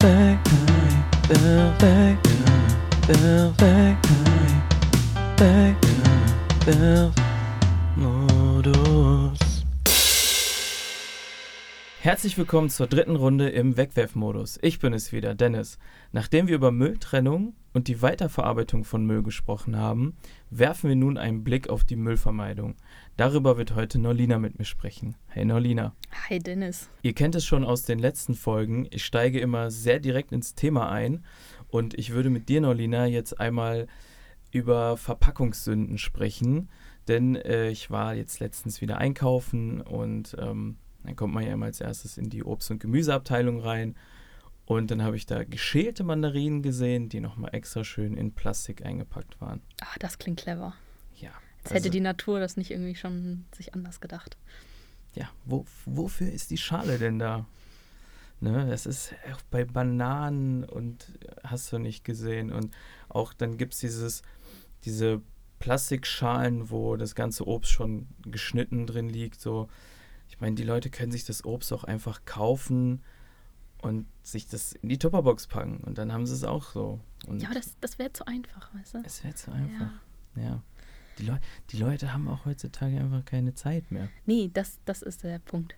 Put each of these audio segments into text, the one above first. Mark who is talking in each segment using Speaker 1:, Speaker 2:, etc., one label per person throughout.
Speaker 1: back night, the back night, the back night, back night, the more. Herzlich willkommen zur dritten Runde im Wegwerfmodus. Ich bin es wieder, Dennis. Nachdem wir über Mülltrennung und die Weiterverarbeitung von Müll gesprochen haben, werfen wir nun einen Blick auf die Müllvermeidung. Darüber wird heute Norlina mit mir sprechen. Hey Norlina.
Speaker 2: Hi Dennis.
Speaker 1: Ihr kennt es schon aus den letzten Folgen. Ich steige immer sehr direkt ins Thema ein und ich würde mit dir, Norlina, jetzt einmal über Verpackungssünden sprechen, denn äh, ich war jetzt letztens wieder einkaufen und ähm, dann kommt man ja immer als erstes in die Obst- und Gemüseabteilung rein. Und dann habe ich da geschälte Mandarinen gesehen, die nochmal extra schön in Plastik eingepackt waren.
Speaker 2: Ah, das klingt clever.
Speaker 1: Ja.
Speaker 2: Als hätte die Natur das nicht irgendwie schon sich anders gedacht.
Speaker 1: Ja, wo, wofür ist die Schale denn da? Ne, das ist auch bei Bananen und hast du nicht gesehen. Und auch dann gibt es dieses, diese Plastikschalen, wo das ganze Obst schon geschnitten drin liegt. So, ich meine, die Leute können sich das Obst auch einfach kaufen und sich das in die Tupperbox packen. Und dann haben sie es auch so. Und
Speaker 2: ja, aber das, das wäre zu einfach, weißt du?
Speaker 1: Es wäre zu einfach. Ja. ja. Die, Leu die Leute haben auch heutzutage einfach keine Zeit mehr.
Speaker 2: Nee, das, das ist der Punkt.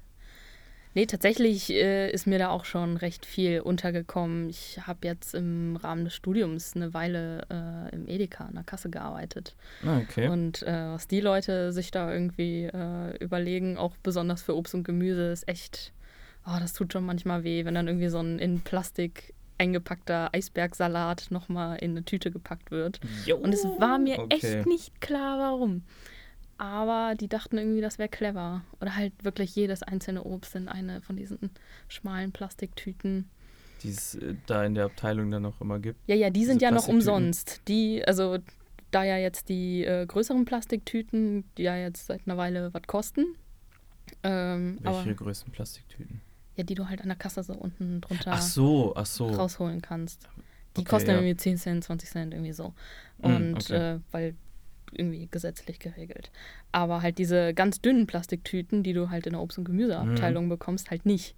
Speaker 2: Nee, tatsächlich äh, ist mir da auch schon recht viel untergekommen. Ich habe jetzt im Rahmen des Studiums eine Weile äh, im Edeka an der Kasse gearbeitet.
Speaker 1: Ah, okay.
Speaker 2: Und äh, was die Leute sich da irgendwie äh, überlegen, auch besonders für Obst und Gemüse, ist echt, oh, das tut schon manchmal weh, wenn dann irgendwie so ein in Plastik eingepackter Eisbergsalat nochmal in eine Tüte gepackt wird.
Speaker 1: Jo,
Speaker 2: und es war mir
Speaker 1: okay.
Speaker 2: echt nicht klar, warum. Aber die dachten irgendwie, das wäre clever. Oder halt wirklich jedes einzelne Obst in eine von diesen schmalen Plastiktüten.
Speaker 1: Die es äh, da in der Abteilung dann noch immer gibt.
Speaker 2: Ja, ja, die sind ja noch umsonst. Die, also da ja jetzt die äh, größeren Plastiktüten, die ja jetzt seit einer Weile was kosten. Ähm,
Speaker 1: Welche
Speaker 2: aber,
Speaker 1: größten Plastiktüten?
Speaker 2: ja, die du halt an der Kasse so unten drunter
Speaker 1: Ach so, ach so.
Speaker 2: rausholen kannst. Die
Speaker 1: Okay,
Speaker 2: kosten
Speaker 1: ja.
Speaker 2: irgendwie 10 Cent, 20 Cent, irgendwie so.
Speaker 1: Mm,
Speaker 2: Und
Speaker 1: okay.
Speaker 2: äh, weil irgendwie gesetzlich geregelt. Aber halt diese ganz dünnen Plastiktüten, die du halt in der Obst- und Gemüseabteilung bekommst, halt nicht.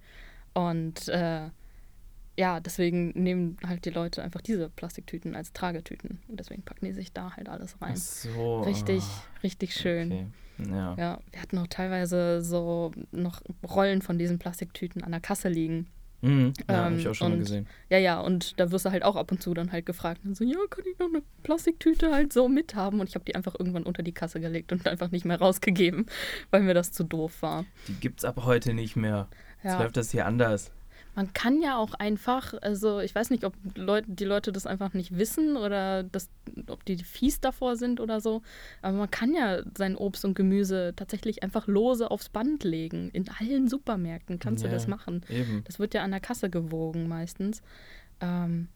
Speaker 2: Und äh, ja, deswegen nehmen halt die Leute einfach diese Plastiktüten als Tragetüten. Und deswegen packen die sich da halt alles rein.
Speaker 1: Ach so.
Speaker 2: Richtig,
Speaker 1: ah,
Speaker 2: richtig schön.
Speaker 1: Okay. Ja.
Speaker 2: Ja, wir hatten auch teilweise so noch Rollen von diesen Plastiktüten an der Kasse liegen.
Speaker 1: Mhm. Ja, habe
Speaker 2: Ähm,
Speaker 1: ich auch schon mal
Speaker 2: und-
Speaker 1: gesehen.
Speaker 2: Ja, ja, und da wirst du halt auch ab und zu dann halt gefragt. Und so, ja, kann ich noch eine Plastiktüte halt so mithaben? Und ich habe die einfach irgendwann unter die Kasse gelegt und einfach nicht mehr rausgegeben, weil mir das zu doof war.
Speaker 1: Die gibt's ab heute nicht mehr. Jetzt
Speaker 2: Ja.
Speaker 1: läuft das hier anders.
Speaker 2: Man kann ja auch einfach, also ich weiß nicht, ob Leute, die Leute das einfach nicht wissen oder das, ob die fies davor sind oder so, aber man kann ja sein Obst und Gemüse tatsächlich einfach lose aufs Band legen. In allen Supermärkten kannst
Speaker 1: Ja,
Speaker 2: du das machen.
Speaker 1: Eben.
Speaker 2: Das wird ja an der Kasse gewogen meistens. Ähm,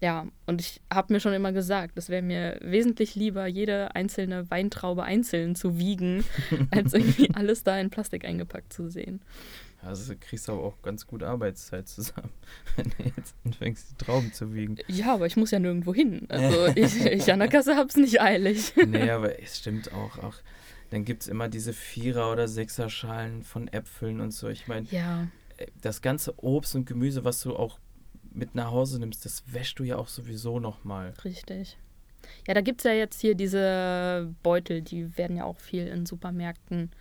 Speaker 2: ja, und ich habe mir schon immer gesagt, es wäre mir wesentlich lieber, jede einzelne Weintraube einzeln zu wiegen, als irgendwie alles da in Plastik eingepackt zu sehen.
Speaker 1: Also kriegst du aber auch ganz gut Arbeitszeit zusammen, wenn du jetzt anfängst, die Trauben zu wiegen.
Speaker 2: Ja, aber ich muss ja nirgendwo hin. Also ich, ich an der Kasse hab's nicht eilig.
Speaker 1: nee, aber es stimmt auch. auch dann gibt es immer diese Vierer- oder Sechser-Schalen von Äpfeln und so. Ich meine,
Speaker 2: Ja,
Speaker 1: das ganze Obst und Gemüse, was du auch mit nach Hause nimmst, das wäschst du ja auch sowieso nochmal.
Speaker 2: richtig. Ja, da gibt's ja jetzt hier diese Beutel, die werden ja auch viel in Supermärkten äh,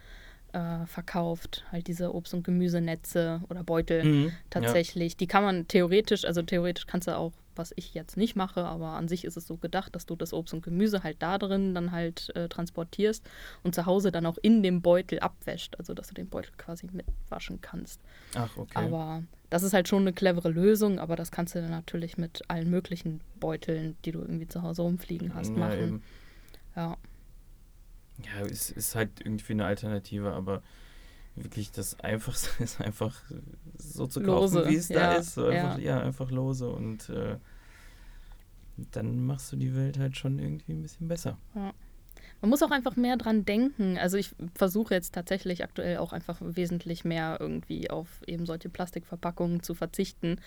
Speaker 2: verkauft. Halt diese Obst- und Gemüsenetze oder Beutel.
Speaker 1: Mhm.
Speaker 2: tatsächlich. Die kann man theoretisch, also theoretisch kannst du auch, was ich jetzt nicht mache, aber an sich ist es so gedacht, dass du das Obst und Gemüse halt da drin dann halt äh, transportierst und zu Hause dann auch in dem Beutel abwäscht, also dass du den Beutel quasi mitwaschen kannst.
Speaker 1: Ja. Ach, okay.
Speaker 2: Aber das ist halt schon eine clevere Lösung, aber das kannst du dann natürlich mit allen möglichen Beuteln, die du irgendwie zu Hause rumfliegen hast,
Speaker 1: ja,
Speaker 2: machen.
Speaker 1: eben.
Speaker 2: Ja.
Speaker 1: Ja, es ist halt irgendwie eine Alternative, aber wirklich das Einfachste ist einfach so zu kaufen, wie es
Speaker 2: ja,
Speaker 1: da ist. So einfach,
Speaker 2: ja.
Speaker 1: ja. einfach lose und äh, dann machst du die Welt halt schon irgendwie ein bisschen besser.
Speaker 2: Man muss auch einfach mehr dran denken. Also ich versuche jetzt tatsächlich aktuell auch einfach wesentlich mehr irgendwie auf eben solche Plastikverpackungen zu verzichten.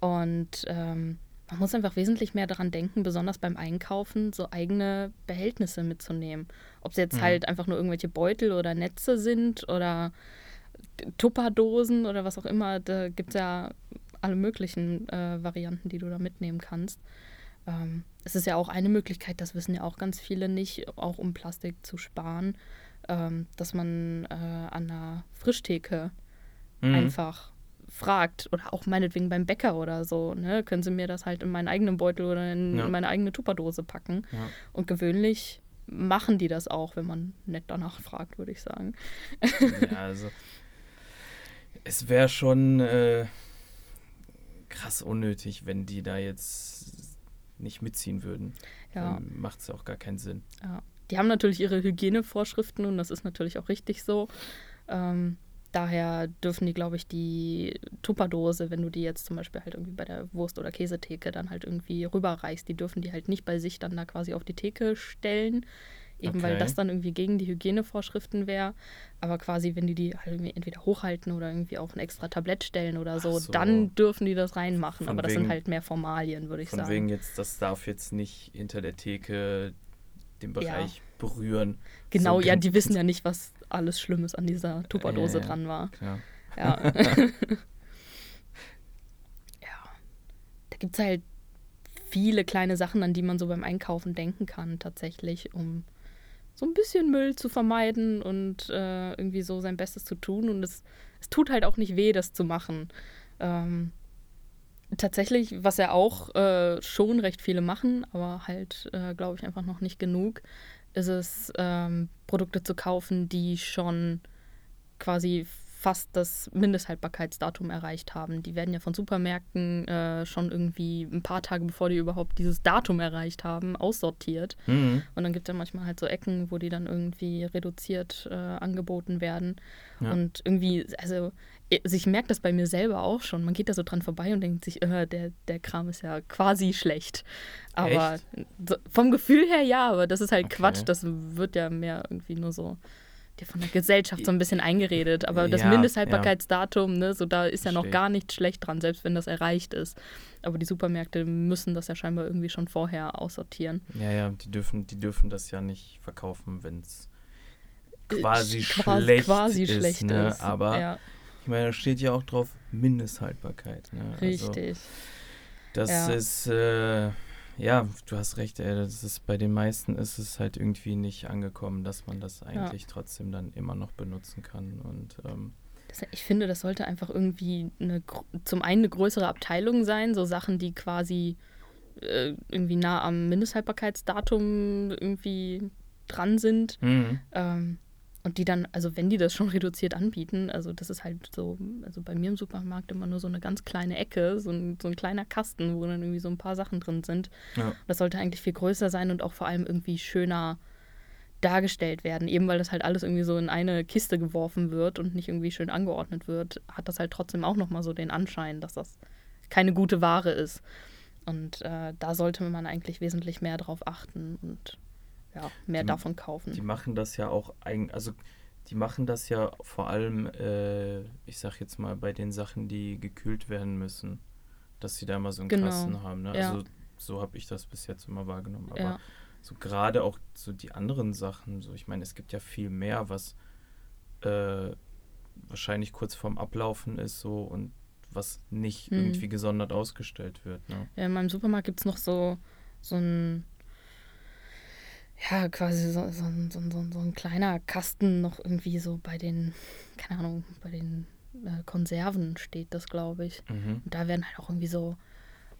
Speaker 2: Und ähm, man muss einfach wesentlich mehr daran denken, besonders beim Einkaufen, so eigene Behältnisse mitzunehmen. Ob es jetzt
Speaker 1: Mhm.
Speaker 2: halt einfach nur irgendwelche Beutel oder Netze sind oder Tupperdosen oder was auch immer. Da gibt es ja alle möglichen äh, Varianten, die du da mitnehmen kannst. Ähm, es ist ja auch eine Möglichkeit, das wissen ja auch ganz viele nicht, auch um Plastik zu sparen, ähm, dass man äh, an der Frischtheke mhm. einfach fragt oder auch meinetwegen beim Bäcker oder so, ne, können sie mir das halt in meinen eigenen Beutel oder in, ja. meine eigene Tupperdose packen. Ja. Und gewöhnlich machen die das auch, wenn man nett danach fragt, würde ich sagen.
Speaker 1: Ja, also es wäre schon äh, krass unnötig, wenn die da jetzt nicht mitziehen würden. Ja. Macht es auch gar keinen Sinn.
Speaker 2: Ja. Die haben natürlich ihre Hygienevorschriften und das ist natürlich auch richtig so. Ähm, daher dürfen die, glaube ich, die Tupperdose, wenn du die jetzt zum Beispiel halt irgendwie bei der Wurst- oder Käsetheke dann halt irgendwie rüberreichst, die dürfen die halt nicht bei sich dann da quasi auf die Theke stellen. Eben okay. weil das dann irgendwie gegen die Hygienevorschriften wäre. Aber quasi, wenn die die halt irgendwie entweder hochhalten oder irgendwie auf ein extra Tablett stellen oder so, so. dann dürfen die das reinmachen. Von Aber das wegen, sind halt mehr Formalien, würde ich
Speaker 1: von
Speaker 2: sagen.
Speaker 1: Von wegen jetzt, das darf jetzt nicht hinter der Theke den Bereich ja. berühren.
Speaker 2: Genau, so ja, die wissen ja nicht, was alles Schlimmes an dieser Tupperdose äh, dran war. Klar. Ja. ja. Da gibt es halt viele kleine Sachen, an die man so beim Einkaufen denken kann, tatsächlich, um so ein bisschen Müll zu vermeiden und äh, irgendwie so sein Bestes zu tun. Und es, es tut halt auch nicht weh, das zu machen. Ähm, tatsächlich, was ja auch äh, schon recht viele machen, aber halt, äh, glaube ich, einfach noch nicht genug, ist es, ähm, Produkte zu kaufen, die schon quasi fast das Mindesthaltbarkeitsdatum erreicht haben. Die werden ja von Supermärkten äh, schon irgendwie ein paar Tage bevor die überhaupt dieses Datum erreicht haben, aussortiert. Mhm. Und dann gibt es ja manchmal halt so Ecken, wo die dann irgendwie reduziert äh, angeboten werden. Ja. Und irgendwie, also, also ich merke das bei mir selber auch schon. Man geht da so dran vorbei und denkt sich, äh, der, der Kram ist ja quasi schlecht. Aber so, vom Gefühl her ja, aber das ist halt okay. Quatsch. Das wird ja mehr irgendwie nur so dir von der Gesellschaft so ein bisschen eingeredet. Aber das ja, Mindesthaltbarkeitsdatum, ja. ne, so da ist ja noch gar nichts schlecht dran, selbst wenn das erreicht ist. Aber die Supermärkte müssen das ja scheinbar irgendwie schon vorher aussortieren.
Speaker 1: Ja, ja, die dürfen, die dürfen das ja nicht verkaufen, wenn es quasi, quasi, schlecht quasi ist. Schlecht ne? ist. Aber ja. Ich meine, da steht ja auch drauf Mindesthaltbarkeit. Ne? Also Richtig. Also, das ist. Äh, ja, du hast recht, ey, das ist bei den meisten ist es halt irgendwie nicht angekommen, dass man das eigentlich ja. trotzdem dann immer noch benutzen kann. Und ähm,
Speaker 2: das, ich finde, das sollte einfach irgendwie eine, zum einen eine größere Abteilung sein, so Sachen, die quasi äh, irgendwie nah am Mindesthaltbarkeitsdatum irgendwie dran sind. Mhm. Ähm, und die dann, also wenn die das schon reduziert anbieten, also das ist halt so, also bei mir im Supermarkt immer nur so eine ganz kleine Ecke, so ein, so ein kleiner Kasten, wo dann irgendwie so ein paar Sachen drin sind. Ja. Das sollte eigentlich viel größer sein und auch vor allem irgendwie schöner dargestellt werden. Eben weil das halt alles irgendwie so in eine Kiste geworfen wird und nicht irgendwie schön angeordnet wird, hat das halt trotzdem auch nochmal so den Anschein, dass das keine gute Ware ist. Und äh, da sollte man eigentlich wesentlich mehr drauf achten und ja, mehr
Speaker 1: die,
Speaker 2: davon kaufen.
Speaker 1: Die machen das ja auch eigentlich, also die machen das ja vor allem, äh, ich sag jetzt mal, bei den Sachen, die gekühlt werden müssen, dass sie da mal so einen genau. Kasten haben. Ne? Ja. Also so habe ich das bis jetzt immer wahrgenommen. Aber ja. so gerade auch so die anderen Sachen, so ich meine, es gibt ja viel mehr, was äh, wahrscheinlich kurz vorm Ablaufen ist so und was nicht hm. irgendwie gesondert ausgestellt wird. Ne?
Speaker 2: Ja, in meinem Supermarkt gibt es noch so, so ein ja, quasi so, so, so, so, so ein kleiner Kasten noch irgendwie so bei den, keine Ahnung, bei den äh, Konserven steht das, glaube ich. Mhm. Und da werden halt auch irgendwie so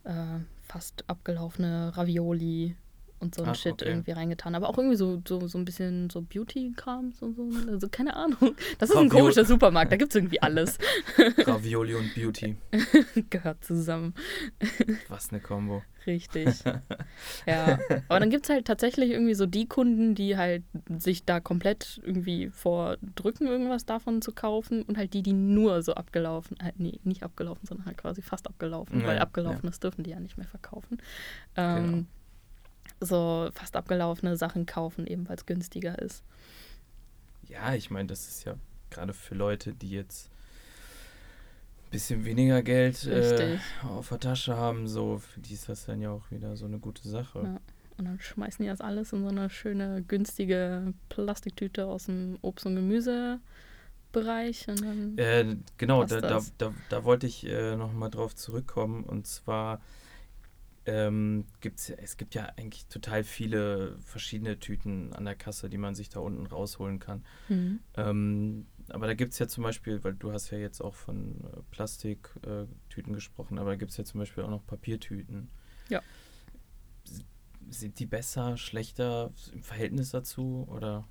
Speaker 2: äh, fast abgelaufene Ravioli und so ein Ach, Shit okay. irgendwie reingetan. Aber auch irgendwie so, so, so ein bisschen so Beauty-Kram, so, so, also keine Ahnung. Das ist Ravioli. ein komischer Supermarkt, da gibt es irgendwie alles.
Speaker 1: Ravioli und Beauty.
Speaker 2: Gehört zusammen.
Speaker 1: Was eine Kombo.
Speaker 2: Richtig. ja. Aber dann gibt es halt tatsächlich irgendwie so die Kunden, die halt sich da komplett irgendwie vordrücken, irgendwas davon zu kaufen und halt die, die nur so abgelaufen, äh, nee, nicht abgelaufen, sondern halt quasi fast abgelaufen, ja, weil abgelaufenes ja. dürfen die ja nicht mehr verkaufen. Ähm, genau so fast abgelaufene Sachen kaufen, eben weil es günstiger ist.
Speaker 1: Ja, ich meine, das ist ja gerade für Leute, die jetzt ein bisschen weniger Geld äh, auf der Tasche haben, so für die ist das dann ja auch wieder so eine gute Sache. Ja.
Speaker 2: Und dann schmeißen die das alles in so eine schöne, günstige Plastiktüte aus dem Obst- und Gemüse Bereich.
Speaker 1: Äh, genau, da, da, da, da, wollte ich äh, nochmal drauf zurückkommen. Und zwar ähm, gibt's, es gibt ja eigentlich total viele verschiedene Tüten an der Kasse, die man sich da unten rausholen kann. Mhm. Ähm, aber da gibt es ja zum Beispiel, weil du hast ja jetzt auch von äh, Plastiktüten äh, gesprochen, aber da gibt es ja zum Beispiel auch noch Papiertüten.
Speaker 2: Ja.
Speaker 1: Sind die besser, schlechter im Verhältnis dazu oder?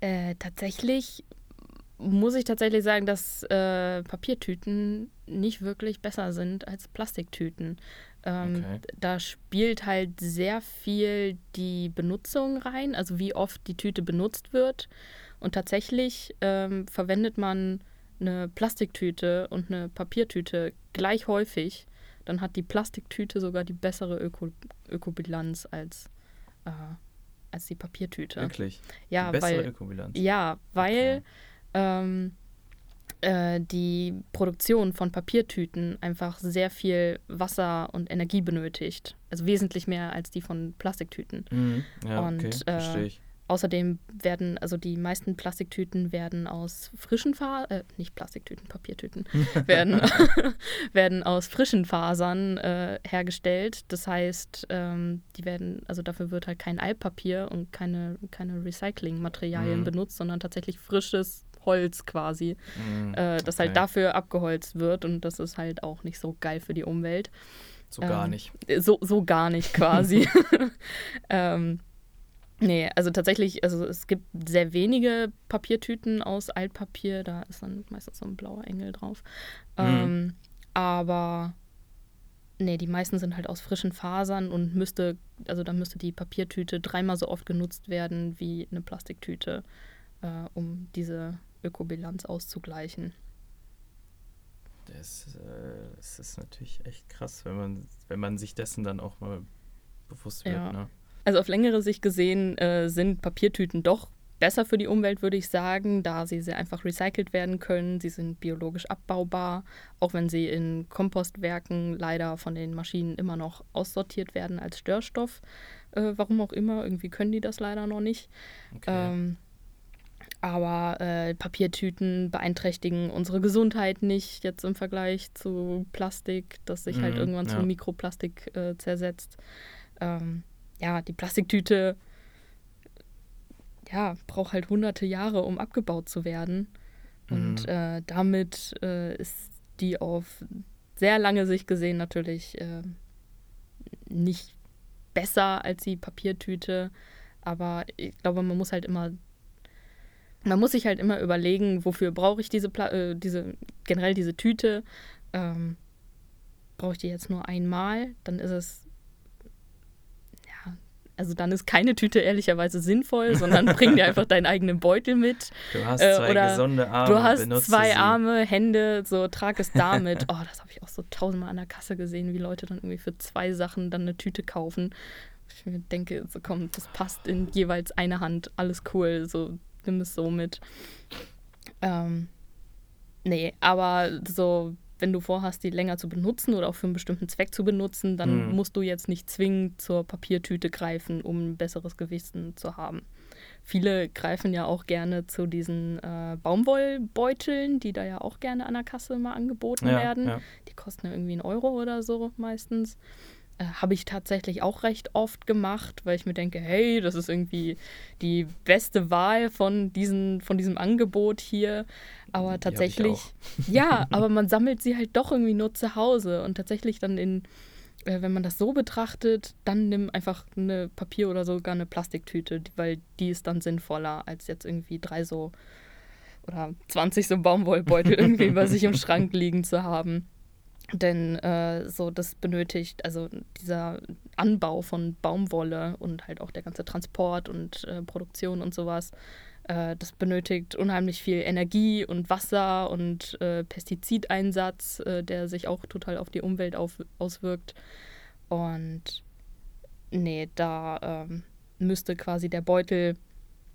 Speaker 2: Äh, tatsächlich muss ich tatsächlich sagen, dass äh, Papiertüten nicht wirklich besser sind als Plastiktüten. Ähm, okay. Da spielt halt sehr viel die Benutzung rein, also wie oft die Tüte benutzt wird. Und tatsächlich ähm, verwendet man eine Plastiktüte und eine Papiertüte gleich häufig. Dann hat die Plastiktüte sogar die bessere Öko Ökobilanz als, äh, als die Papiertüte.
Speaker 1: Wirklich?
Speaker 2: Ja,
Speaker 1: die bessere
Speaker 2: weil,
Speaker 1: Ökobilanz?
Speaker 2: Ja, weil okay ähm, äh, die Produktion von Papiertüten einfach sehr viel Wasser und Energie benötigt. Also wesentlich mehr als die von Plastiktüten.
Speaker 1: Mhm. Ja, und okay. äh, verstehe ich.
Speaker 2: Außerdem werden, also die meisten Plastiktüten werden aus frischen Fasern, äh, nicht Plastiktüten, Papiertüten, werden, werden aus frischen Fasern äh, hergestellt. Das heißt, ähm, die werden, also dafür wird halt kein Altpapier und keine, keine Recyclingmaterialien mhm. benutzt, sondern tatsächlich frisches Holz quasi, mm, äh, das halt okay. halt dafür abgeholzt wird und das ist halt auch nicht so geil für die Umwelt.
Speaker 1: So ähm, gar nicht.
Speaker 2: So, so gar nicht quasi. ähm, nee, also tatsächlich, also es gibt sehr wenige Papiertüten aus Altpapier, da ist dann meistens so ein blauer Engel drauf. Mhm. Ähm, aber nee, die meisten sind halt aus frischen Fasern und müsste, also da müsste die Papiertüte dreimal so oft genutzt werden wie eine Plastiktüte, äh, um diese Ökobilanz auszugleichen.
Speaker 1: Das, äh, das, ist natürlich echt krass, wenn man, wenn man sich dessen dann auch mal bewusst wird. Ja. Ne?
Speaker 2: Also auf längere Sicht gesehen äh, sind Papiertüten doch besser für die Umwelt, würde ich sagen, da sie sehr einfach recycelt werden können. Sie sind biologisch abbaubar, auch wenn sie in Kompostwerken leider von den Maschinen immer noch aussortiert werden als Störstoff. Äh, warum auch immer, irgendwie können die das leider noch nicht. Okay. Ähm, aber äh, Papiertüten beeinträchtigen unsere Gesundheit nicht, jetzt im Vergleich zu Plastik, das sich halt mhm, halt irgendwann ja. zu Mikroplastik äh, zersetzt. Ähm, ja, die Plastiktüte ja, braucht halt hunderte Jahre, um abgebaut zu werden. Mhm. Und äh, damit äh, ist die auf sehr lange Sicht gesehen natürlich äh, nicht besser als die Papiertüte. Aber ich glaube, man muss halt immer man muss sich halt immer überlegen, wofür brauche ich diese, Pla äh, diese, generell diese Tüte. Ähm, brauche ich die jetzt nur einmal, dann ist es, ja, also dann ist keine Tüte ehrlicherweise sinnvoll, sondern bring dir einfach deinen eigenen Beutel mit.
Speaker 1: Du hast äh, zwei äh, gesunde Arme.
Speaker 2: Du hast zwei sie. Arme, Hände, so trag es damit. oh, das habe ich auch so tausendmal an der Kasse gesehen, wie Leute dann irgendwie für zwei Sachen dann eine Tüte kaufen. Ich mir denke, so komm, das passt in jeweils eine Hand, alles cool, so nimm es so mit. Ähm, nee, aber so, wenn du vorhast, die länger zu benutzen oder auch für einen bestimmten Zweck zu benutzen, dann mhm. musst du jetzt nicht zwingend zur Papiertüte greifen, um ein besseres Gewissen zu haben. Viele greifen ja auch gerne zu diesen äh, Baumwollbeuteln, die da ja auch gerne an der Kasse mal angeboten ja, werden. Ja. Die kosten ja irgendwie einen Euro oder so meistens. Äh, habe ich tatsächlich auch recht oft gemacht, weil ich mir denke, hey, das ist irgendwie die beste Wahl von, diesen, von diesem Angebot hier. Aber tatsächlich, ja, aber man sammelt sie halt doch irgendwie nur zu Hause und tatsächlich dann in, äh, wenn man das so betrachtet, dann nimm einfach eine Papier- oder sogar eine Plastiktüte, weil die ist dann sinnvoller, als jetzt irgendwie drei so oder 20 so Baumwollbeutel irgendwie bei sich im Schrank liegen zu haben. Denn äh, so das benötigt, also dieser Anbau von Baumwolle und halt auch der ganze Transport und äh, Produktion und sowas, äh, das benötigt unheimlich viel Energie und Wasser und äh, Pestizideinsatz, äh, der sich auch total auf die Umwelt auf, auswirkt. Und nee, da ähm, müsste quasi der Beutel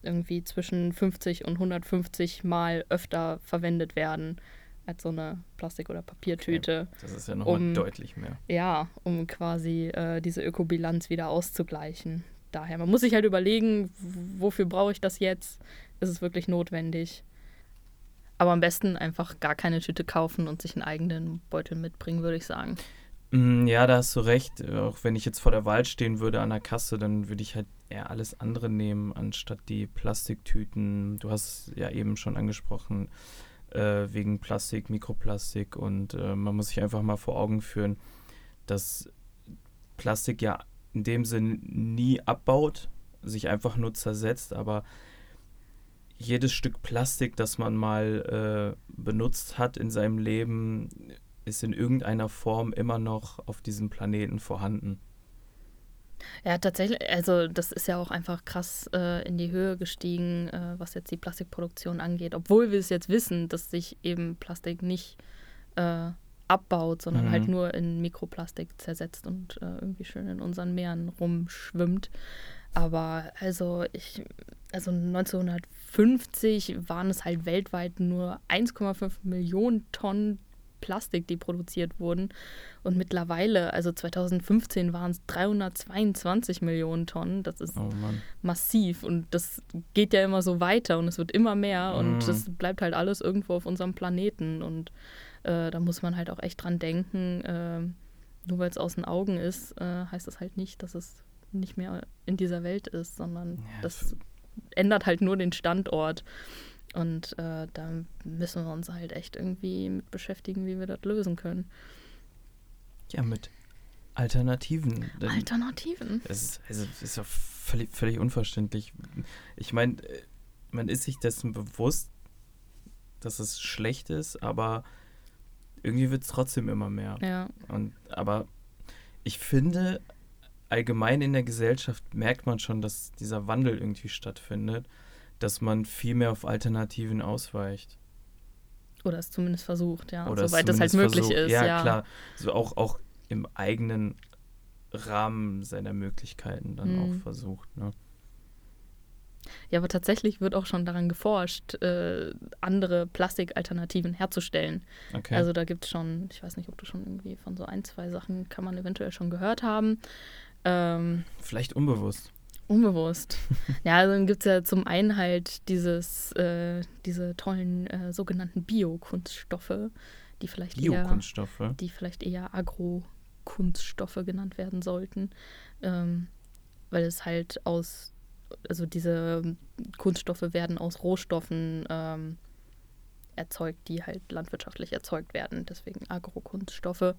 Speaker 2: irgendwie zwischen 50 und 150 Mal öfter verwendet werden als so eine Plastik- oder Papiertüte.
Speaker 1: Okay. Das ist ja nochmal um, deutlich mehr.
Speaker 2: Ja, um quasi äh, diese Ökobilanz wieder auszugleichen. Daher, man muss sich halt überlegen, wofür brauche ich das jetzt? Ist es wirklich notwendig? Aber am besten einfach gar keine Tüte kaufen und sich einen eigenen Beutel mitbringen, würde ich sagen.
Speaker 1: Mm, Ja, da hast du recht. Auch wenn ich jetzt vor der Wahl stehen würde an der Kasse, dann würde ich halt eher alles andere nehmen, anstatt die Plastiktüten. Du hast es ja eben schon angesprochen, äh, wegen Plastik, Mikroplastik. Und äh, man muss sich einfach mal vor Augen führen, dass Plastik ja in dem Sinn nie abbaut, sich einfach nur zersetzt, aber jedes Stück Plastik, das man mal äh, benutzt hat in seinem Leben, ist in irgendeiner Form immer noch auf diesem Planeten vorhanden.
Speaker 2: Ja, tatsächlich, also das ist ja auch einfach krass äh, in die Höhe gestiegen, äh, was jetzt die Plastikproduktion angeht. Obwohl wir es jetzt wissen, dass sich eben Plastik nicht äh, abbaut, sondern
Speaker 1: Mhm.
Speaker 2: halt nur in Mikroplastik zersetzt und äh, irgendwie schön in unseren Meeren rumschwimmt. Aber also ich, also 1950 waren es halt weltweit nur 1,5 Millionen Tonnen Plastik, die produziert wurden. Und mittlerweile, also 2015 waren es 322 Millionen Tonnen. Das ist
Speaker 1: Oh
Speaker 2: massiv und das geht ja immer so weiter und es wird immer mehr und
Speaker 1: Mhm.
Speaker 2: das bleibt halt alles irgendwo auf unserem Planeten und äh, da muss man halt auch echt dran denken. Äh, nur weil es aus den Augen ist, äh, heißt das halt nicht, dass es nicht mehr in dieser Welt ist, sondern
Speaker 1: Ja,
Speaker 2: das ändert halt nur den Standort. Und äh, da müssen wir uns halt echt irgendwie mit beschäftigen, wie wir das lösen können.
Speaker 1: Ja, mit Alternativen.
Speaker 2: Alternativen.
Speaker 1: Es ist, also, es ist ja völlig, völlig unverständlich. Ich meine, äh, man ist sich dessen bewusst, dass es schlecht ist, aber irgendwie wird es trotzdem immer mehr.
Speaker 2: Ja,
Speaker 1: Und, aber ich finde, allgemein in der Gesellschaft merkt man schon, dass dieser Wandel irgendwie stattfindet, dass man viel mehr auf Alternativen ausweicht.
Speaker 2: oder es zumindest versucht, ja,
Speaker 1: Oder
Speaker 2: soweit das halt möglich
Speaker 1: versucht.
Speaker 2: ist.
Speaker 1: Ja,
Speaker 2: Ja,
Speaker 1: klar. So auch, auch im eigenen Rahmen seiner Möglichkeiten dann
Speaker 2: Mhm.
Speaker 1: auch versucht. Ne?
Speaker 2: Ja, aber tatsächlich wird auch schon daran geforscht, äh, andere Plastikalternativen herzustellen.
Speaker 1: Okay.
Speaker 2: Also da gibt es schon, ich weiß nicht, ob du schon irgendwie von so ein, zwei Sachen kann man eventuell schon gehört haben. Ähm,
Speaker 1: Vielleicht unbewusst.
Speaker 2: Unbewusst. ja, also dann gibt es ja zum einen halt dieses, äh, diese tollen äh, sogenannten Biokunststoffe, die vielleicht eher
Speaker 1: Biokunststoffe.
Speaker 2: die vielleicht eher Agrokunststoffe genannt werden sollten, ähm, weil es halt aus, also diese Kunststoffe werden aus Rohstoffen ähm, erzeugt, die halt landwirtschaftlich erzeugt werden, deswegen Agrokunststoffe.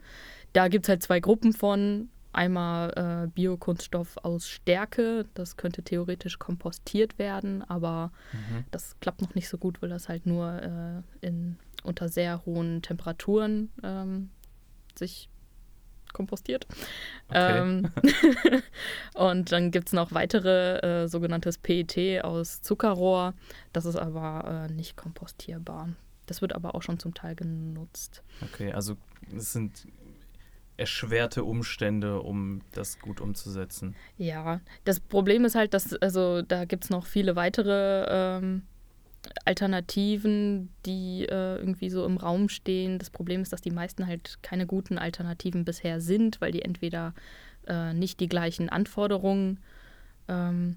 Speaker 2: Da gibt es halt zwei Gruppen von. Einmal äh, Biokunststoff aus Stärke, das könnte theoretisch kompostiert werden, aber
Speaker 1: Mhm.
Speaker 2: das klappt noch nicht so gut, weil das halt nur äh, in, unter sehr hohen Temperaturen ähm, sich kompostiert.
Speaker 1: Okay.
Speaker 2: Ähm, und dann gibt es noch weitere äh, sogenanntes PET aus Zuckerrohr. Das ist aber äh, nicht kompostierbar. Das wird aber auch schon zum Teil genutzt.
Speaker 1: Okay, also es sind erschwerte Umstände, um das gut umzusetzen.
Speaker 2: Ja, das Problem ist halt, dass, also da gibt es noch viele weitere ähm, Alternativen, die äh, irgendwie so im Raum stehen. Das Problem ist, dass die meisten halt keine guten Alternativen bisher sind, weil die entweder äh, nicht die gleichen Anforderungen, ähm,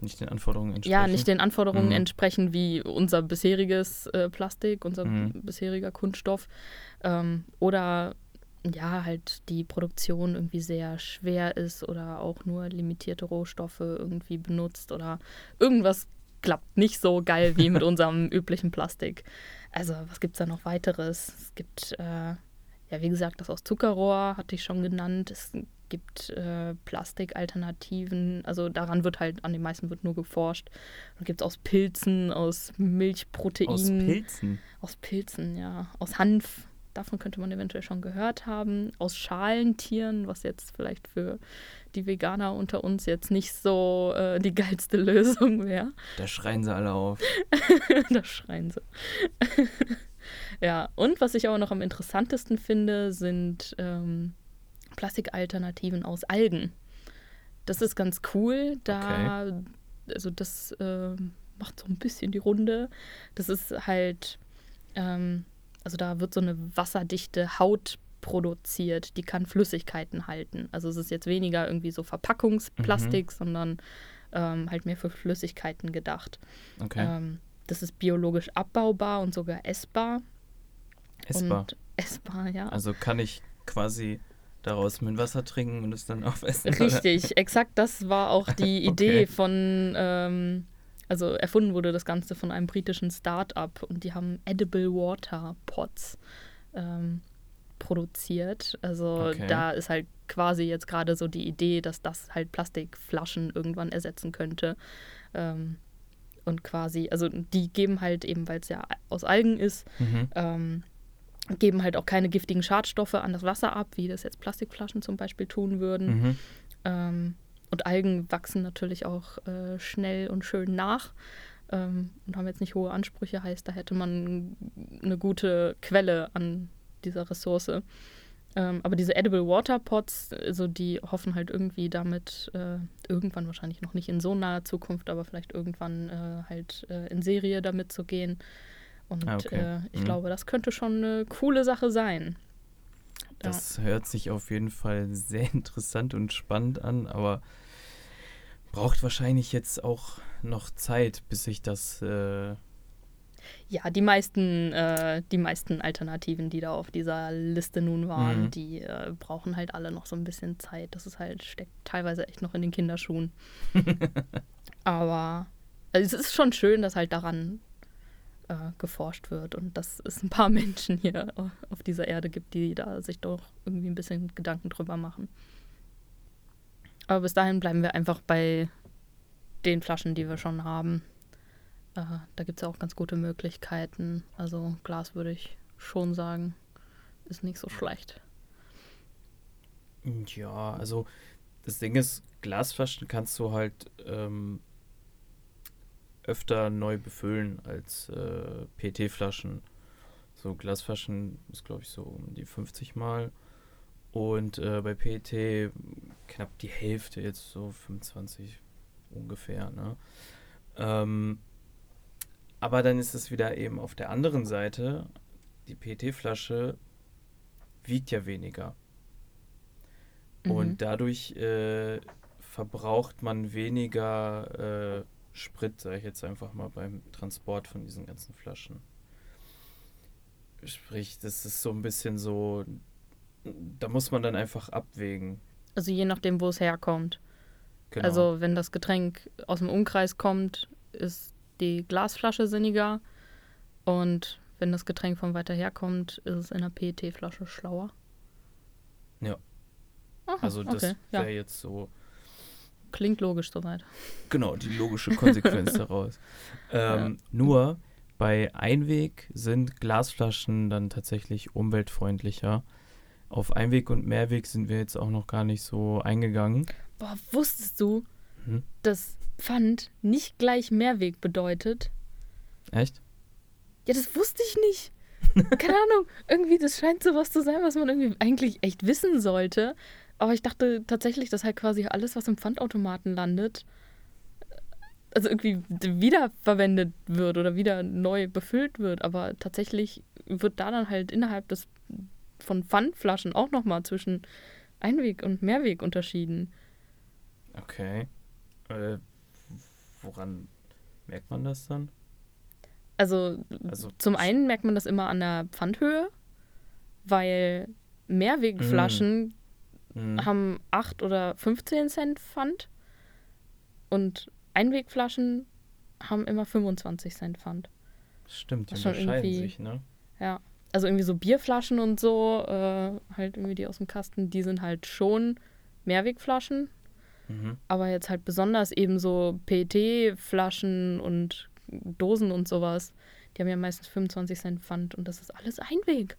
Speaker 1: Nicht den Anforderungen entsprechen.
Speaker 2: ja, nicht den Anforderungen
Speaker 1: Mhm.
Speaker 2: entsprechen wie unser bisheriges äh, Plastik, unser
Speaker 1: Mhm.
Speaker 2: bisheriger Kunststoff. Ähm, oder ja, halt die Produktion irgendwie sehr schwer ist oder auch nur limitierte Rohstoffe irgendwie benutzt oder irgendwas klappt nicht so geil wie mit unserem üblichen Plastik. Also, was gibt es da noch weiteres? Es gibt, äh, ja, wie gesagt, das aus Zuckerrohr hatte ich schon genannt. Es gibt äh, Plastikalternativen. Also daran wird halt, an den meisten wird nur geforscht. Dann gibt es aus Pilzen, aus Milchproteinen.
Speaker 1: Aus Pilzen.
Speaker 2: Aus Pilzen, ja. Aus Hanf. Davon könnte man eventuell schon gehört haben. Aus Schalentieren, was jetzt vielleicht für die Veganer unter uns jetzt nicht so äh, die geilste Lösung wäre.
Speaker 1: Da schreien sie alle auf.
Speaker 2: da schreien sie. ja, und was ich aber noch am interessantesten finde, sind ähm, Plastikalternativen aus Algen. Das ist ganz cool. Da, also das äh, macht so ein bisschen die Runde. Das ist halt, ähm, also da wird so eine wasserdichte Haut produziert, die kann Flüssigkeiten halten. Also es ist jetzt weniger irgendwie so Verpackungsplastik, sondern ähm, halt mehr für Flüssigkeiten gedacht.
Speaker 1: Okay.
Speaker 2: Ähm, das ist biologisch abbaubar und sogar essbar.
Speaker 1: Essbar.
Speaker 2: Und essbar, ja.
Speaker 1: Also kann ich quasi daraus mit Wasser trinken und es dann aufessen.
Speaker 2: Richtig, exakt das war auch die Idee okay. von, ähm, also erfunden wurde das Ganze von einem britischen Start-up und die haben Edible Water Pots ähm, produziert. Also okay. da ist halt quasi jetzt gerade so die Idee, dass das halt Plastikflaschen irgendwann ersetzen könnte. Ähm, und quasi, also die geben halt eben, weil es ja aus Algen ist, mhm. ähm, geben halt auch keine giftigen Schadstoffe an das Wasser ab, wie das jetzt Plastikflaschen zum Beispiel tun würden. Mhm. Ähm, und Algen wachsen natürlich auch äh, schnell und schön nach ähm, und haben jetzt nicht hohe Ansprüche, heißt, da hätte man eine gute Quelle an dieser Ressource. Ähm, aber diese Edible Water Pots, also die hoffen halt irgendwie damit, äh, irgendwann wahrscheinlich noch nicht in so naher Zukunft, aber vielleicht irgendwann äh, halt äh, in Serie damit zu gehen. Und ah, okay. Äh, ich mhm. glaube, das könnte schon eine coole Sache sein.
Speaker 1: Das ja. hört sich auf jeden Fall sehr interessant und spannend an, aber braucht wahrscheinlich jetzt auch noch Zeit, bis sich das. Äh
Speaker 2: ja, die meisten, äh, die meisten Alternativen, die da auf dieser Liste nun waren, mhm. die äh, brauchen halt alle noch so ein bisschen Zeit. Das ist halt, steckt teilweise echt noch in den Kinderschuhen. Aber also es ist schon schön, dass halt daran äh, geforscht wird und dass es ein paar Menschen hier auf dieser Erde gibt, die da sich doch irgendwie ein bisschen Gedanken drüber machen. Aber bis dahin bleiben wir einfach bei den Flaschen, die wir schon haben. Äh, da gibt es ja auch ganz gute Möglichkeiten. Also Glas würde ich schon sagen, ist nicht so schlecht.
Speaker 1: Ja, also das Ding ist, Glasflaschen kannst du halt ähm, öfter neu befüllen als äh, PET-Flaschen. So Glasflaschen ist, glaube ich, so um die 50 Mal. Und äh, bei PET knapp die Hälfte, jetzt so 25 ungefähr. Ne? Ähm, aber dann ist es wieder eben auf der anderen Seite, die PET-Flasche wiegt ja weniger. Mhm. Und dadurch äh, verbraucht man weniger äh, Sprit, sage ich jetzt einfach mal, beim Transport von diesen ganzen Flaschen. Sprich, das ist so ein bisschen so, da muss man dann einfach abwägen.
Speaker 2: Also je nachdem, wo es herkommt. Genau. Also wenn das Getränk aus dem Umkreis kommt, ist die Glasflasche sinniger. Und wenn das Getränk von weiter her kommt, ist es in der PET-Flasche schlauer.
Speaker 1: Ja. Aha, also das okay, wäre ja. jetzt so
Speaker 2: Klingt logisch soweit.
Speaker 1: Genau, die logische Konsequenz daraus. Ähm, ja. Nur bei Einweg sind Glasflaschen dann tatsächlich umweltfreundlicher. Auf Einweg und Mehrweg sind wir jetzt auch noch gar nicht so eingegangen.
Speaker 2: Boah, wusstest du, hm? dass Pfand nicht gleich Mehrweg bedeutet?
Speaker 1: Echt?
Speaker 2: Ja, das wusste ich nicht. Keine Ahnung, irgendwie, das scheint sowas zu sein, was man irgendwie eigentlich echt wissen sollte. Aber ich dachte tatsächlich, dass halt quasi alles, was im Pfandautomaten landet, also irgendwie wiederverwendet wird oder wieder neu befüllt wird. Aber tatsächlich wird da dann halt innerhalb des von Pfandflaschen auch nochmal zwischen Einweg und Mehrweg unterschieden.
Speaker 1: Okay. Äh, woran merkt man das dann?
Speaker 2: Also, also, zum einen merkt man das immer an der Pfandhöhe, weil Mehrwegflaschen mm mhm. haben 8 oder 15 Cent Pfand und Einwegflaschen haben immer 25 Cent Pfand.
Speaker 1: Stimmt, die unterscheiden sich, ne?
Speaker 2: Ja, also irgendwie so Bierflaschen und so, äh, halt irgendwie die aus dem Kasten, die sind halt schon Mehrwegflaschen. Mhm. Aber jetzt halt besonders eben so PET-Flaschen und Dosen und sowas, die haben ja meistens 25 Cent Pfand und das ist alles Einweg.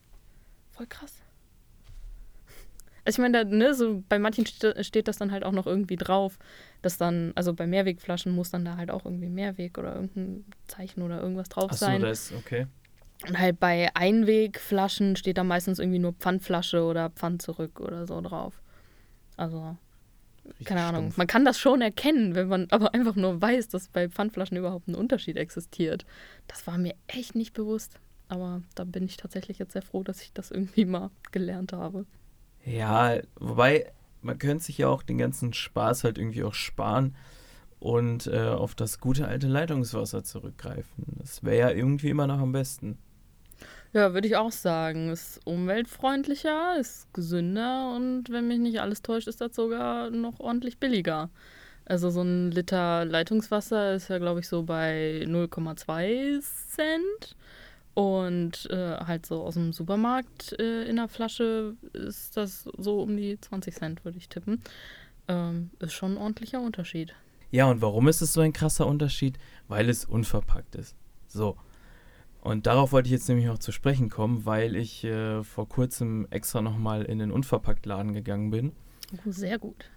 Speaker 2: Voll krass. Also ich meine, da, ne, so bei manchen steht das dann halt auch noch irgendwie drauf, dass dann, also bei Mehrwegflaschen muss dann da halt auch irgendwie Mehrweg oder irgendein Zeichen oder irgendwas drauf Ach so, sein.
Speaker 1: Das, okay.
Speaker 2: Und halt bei Einwegflaschen steht da meistens irgendwie nur Pfandflasche oder Pfand zurück oder so drauf. Also, Richtig keine Ahnung. Stumpf. Man kann das schon erkennen, wenn man aber einfach nur weiß, dass bei Pfandflaschen überhaupt ein Unterschied existiert. Das war mir echt nicht bewusst. Aber da bin ich tatsächlich jetzt sehr froh, dass ich das irgendwie mal gelernt habe.
Speaker 1: Ja, wobei, man könnte sich ja auch den ganzen Spaß halt irgendwie auch sparen und äh, auf das gute alte Leitungswasser zurückgreifen. Das wäre ja irgendwie immer noch am besten.
Speaker 2: Ja, würde ich auch sagen. Ist umweltfreundlicher, ist gesünder und wenn mich nicht alles täuscht, ist das sogar noch ordentlich billiger. Also so ein Liter Leitungswasser ist ja, glaube ich, so bei 0,2 Cent. Und äh, halt so aus dem Supermarkt äh, in der Flasche ist das so um die 20 Cent, würde ich tippen. Ähm, ist schon ein ordentlicher Unterschied.
Speaker 1: Ja, und warum ist es so ein krasser Unterschied? Weil es unverpackt ist. So. Und darauf wollte ich jetzt nämlich auch zu sprechen kommen, weil ich äh, vor kurzem extra nochmal in den Unverpacktladen gegangen bin.
Speaker 2: Oh, sehr gut.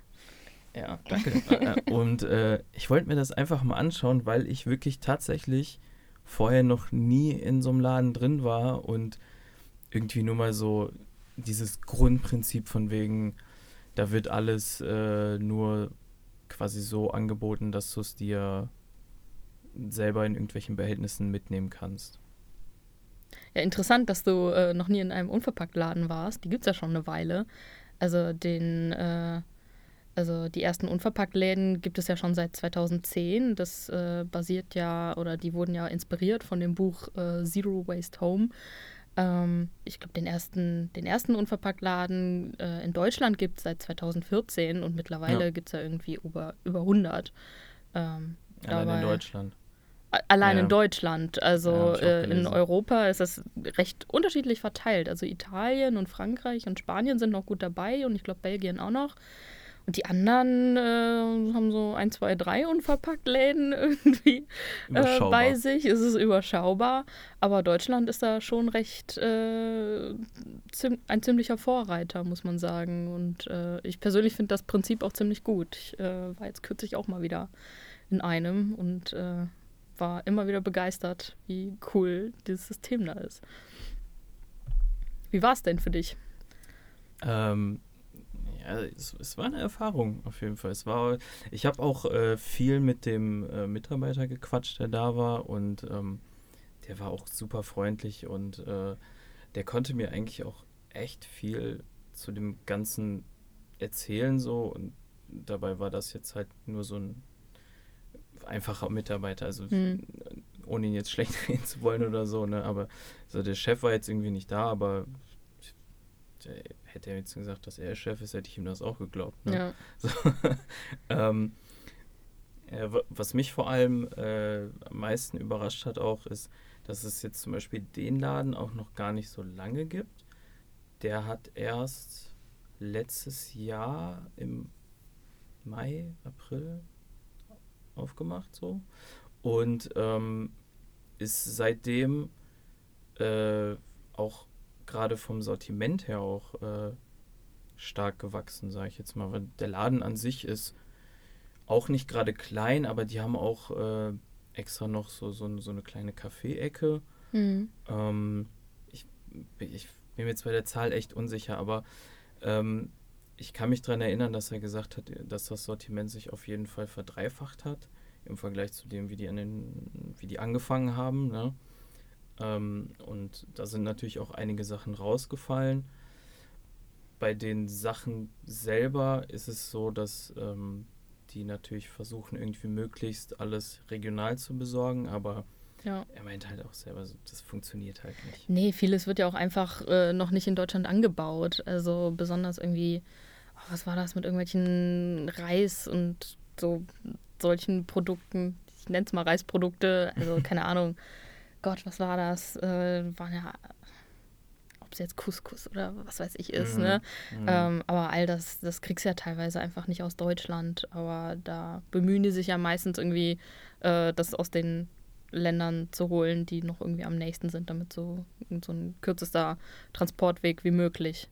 Speaker 1: Ja, danke. Äh, und äh, ich wollte mir das einfach mal anschauen, weil ich wirklich tatsächlich vorher noch nie in so einem Laden drin war und irgendwie nur mal so dieses Grundprinzip von wegen, da wird alles äh, nur quasi so angeboten, dass du es dir selber in irgendwelchen Behältnissen mitnehmen kannst.
Speaker 2: Ja, interessant, dass du äh, noch nie in einem Unverpacktladen warst. Die gibt es ja schon eine Weile. Also den, äh, also die ersten Unverpacktläden gibt es ja schon seit 2010. Das äh, basiert ja, oder die wurden ja inspiriert von dem Buch äh, Zero Waste Home. Ähm, ich glaube, den ersten, den ersten Unverpacktladen äh, in Deutschland gibt es seit 2014 und mittlerweile ja. gibt es ja irgendwie über, über 100.
Speaker 1: Ähm, Allein in Deutschland.
Speaker 2: Allein ja. in Deutschland. Also ja, äh, in Europa ist das recht unterschiedlich verteilt. Also Italien und Frankreich und Spanien sind noch gut dabei und ich glaube Belgien auch noch. Und die anderen äh, haben so ein, zwei, drei unverpackt Läden irgendwie äh, bei sich. Es ist überschaubar. Aber Deutschland ist da schon recht äh, ein ziemlicher Vorreiter, muss man sagen. Und äh, ich persönlich finde das Prinzip auch ziemlich gut. Ich äh, war jetzt kürzlich auch mal wieder in einem und äh, war immer wieder begeistert, wie cool dieses System da ist. Wie war es denn für dich?
Speaker 1: Ähm, ja, es, es, war eine Erfahrung auf jeden Fall. Es war, ich habe auch äh, viel mit dem äh, Mitarbeiter gequatscht, der da war und ähm, der war auch super freundlich und äh, der konnte mir eigentlich auch echt viel zu dem Ganzen erzählen so und dabei war das jetzt halt nur so ein einfacher Mitarbeiter, also mhm. ohne ihn jetzt schlecht reden zu wollen oder so, ne, aber so der Chef war jetzt irgendwie nicht da, aber hätte er jetzt gesagt, dass er Chef ist, hätte ich ihm das auch geglaubt. Ne? Ja. So, ähm, äh, was mich vor allem äh, am meisten überrascht hat auch, ist, dass es jetzt zum Beispiel den Laden auch noch gar nicht so lange gibt. Der hat erst letztes Jahr im Mai, April aufgemacht so und ähm, ist seitdem äh, auch gerade vom Sortiment her auch äh, stark gewachsen, sage ich jetzt mal. Weil der Laden an sich ist auch nicht gerade klein, aber die haben auch äh, extra noch so, so, so eine kleine Kaffeeecke. Mhm. Ähm, ich, ich bin mir jetzt bei der Zahl echt unsicher, aber ähm, ich kann mich daran erinnern, dass er gesagt hat, dass das Sortiment sich auf jeden Fall verdreifacht hat im Vergleich zu dem, wie die, an den, wie die angefangen haben. Ne? Ähm, und da sind natürlich auch einige Sachen rausgefallen. Bei den Sachen selber ist es so, dass ähm, die natürlich versuchen, irgendwie möglichst alles regional zu besorgen, aber ja. er meint halt auch selber, das funktioniert halt nicht.
Speaker 2: Nee, vieles wird ja auch einfach äh, noch nicht in Deutschland angebaut. Also besonders irgendwie, oh, was war das mit irgendwelchen Reis und so solchen Produkten. Ich nenne es mal Reisprodukte, also keine Ahnung. Gott, was war das? Äh, waren ja, ob es jetzt Couscous oder was weiß ich ist, mhm. ne? Mhm. Ähm, aber all das, das kriegst du ja teilweise einfach nicht aus Deutschland. Aber da bemühen die sich ja meistens irgendwie, äh, das aus den Ländern zu holen, die noch irgendwie am nächsten sind, damit so, so ein kürzester Transportweg wie möglich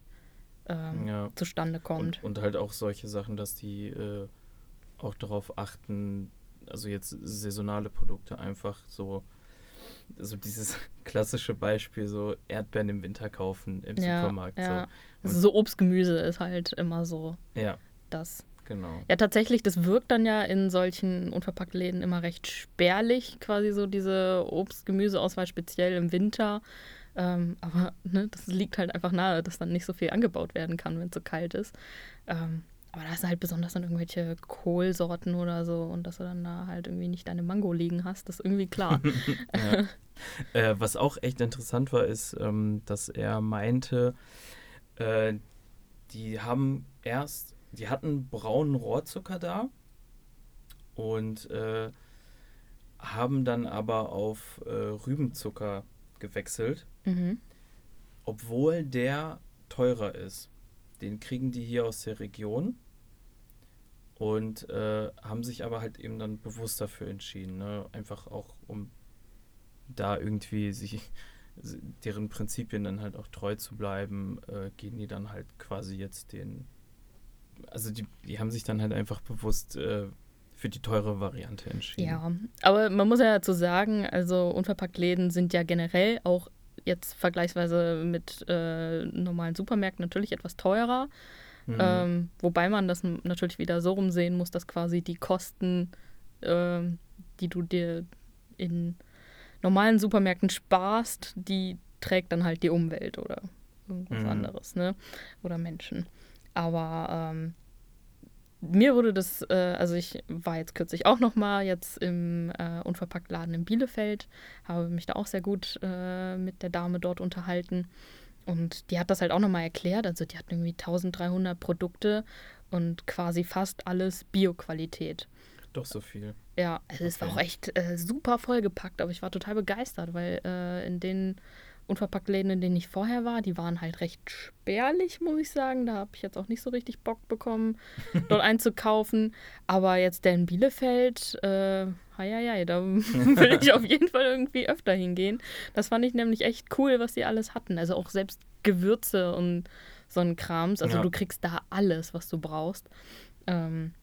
Speaker 2: ähm, ja. zustande kommt.
Speaker 1: Und, und, halt auch solche Sachen, dass die äh, auch darauf achten, also jetzt saisonale Produkte einfach so so dieses klassische Beispiel, so Erdbeeren im Winter kaufen im ja, Supermarkt. Ja.
Speaker 2: So. Also so Obst, Gemüse ist halt immer so
Speaker 1: ja.
Speaker 2: das.
Speaker 1: Genau.
Speaker 2: Ja, tatsächlich, das wirkt dann ja in solchen unverpackten Läden immer recht spärlich, quasi so diese Obst-Gemüseauswahl, speziell im Winter. Ähm, aber ne, das liegt halt einfach nahe, dass dann nicht so viel angebaut werden kann, wenn es so kalt ist. Ähm, Aber da du halt besonders dann irgendwelche Kohlsorten oder so und dass du dann da halt irgendwie nicht deine Mango liegen hast, das ist irgendwie klar.
Speaker 1: äh, was auch echt interessant war, ist, ähm, dass er meinte, äh, die haben erst, die hatten braunen Rohrzucker da und äh, haben dann aber auf äh, Rübenzucker gewechselt,
Speaker 2: Mhm.
Speaker 1: obwohl der teurer ist. Den kriegen die hier aus der Region und äh, haben sich aber halt eben dann bewusst dafür entschieden. Ne? Einfach auch, um da irgendwie sich deren Prinzipien dann halt auch treu zu bleiben, äh, gehen die dann halt quasi jetzt den. Also die, die haben sich dann halt einfach bewusst äh, für die teure Variante entschieden.
Speaker 2: Ja, aber man muss ja dazu sagen, also Unverpacktläden sind ja generell auch jetzt vergleichsweise mit äh, normalen Supermärkten natürlich etwas teurer.
Speaker 1: Mhm.
Speaker 2: Ähm, wobei man das natürlich wieder so rumsehen muss, dass quasi die Kosten, ähm, die du dir in normalen Supermärkten sparst, die trägt dann halt die Umwelt oder irgendwas
Speaker 1: Mhm.
Speaker 2: anderes, ne? Oder Menschen. Aber ähm, mir wurde das, äh, also ich war jetzt kürzlich auch noch mal jetzt im äh, Unverpacktladen in Bielefeld, habe mich da auch sehr gut äh, mit der Dame dort unterhalten. Und die hat das halt auch nochmal erklärt. Also die hatten irgendwie 1300 Produkte und quasi fast alles Bioqualität.
Speaker 1: Doch so viel.
Speaker 2: Ja, also es war
Speaker 1: Okay.
Speaker 2: auch echt äh, super vollgepackt, aber ich war total begeistert, weil äh, in den Unverpacktläden, in denen ich vorher war, die waren halt recht spärlich, muss ich sagen. Da habe ich jetzt auch nicht so richtig Bock bekommen, dort einzukaufen. Aber jetzt der in Bielefeld, äh, hei, da will ich auf jeden Fall irgendwie öfter hingehen. Das fand ich nämlich echt cool, was die alles hatten. Also auch selbst Gewürze und so ein Krams. Also
Speaker 1: Ja.
Speaker 2: du kriegst da alles, was du brauchst. Ähm,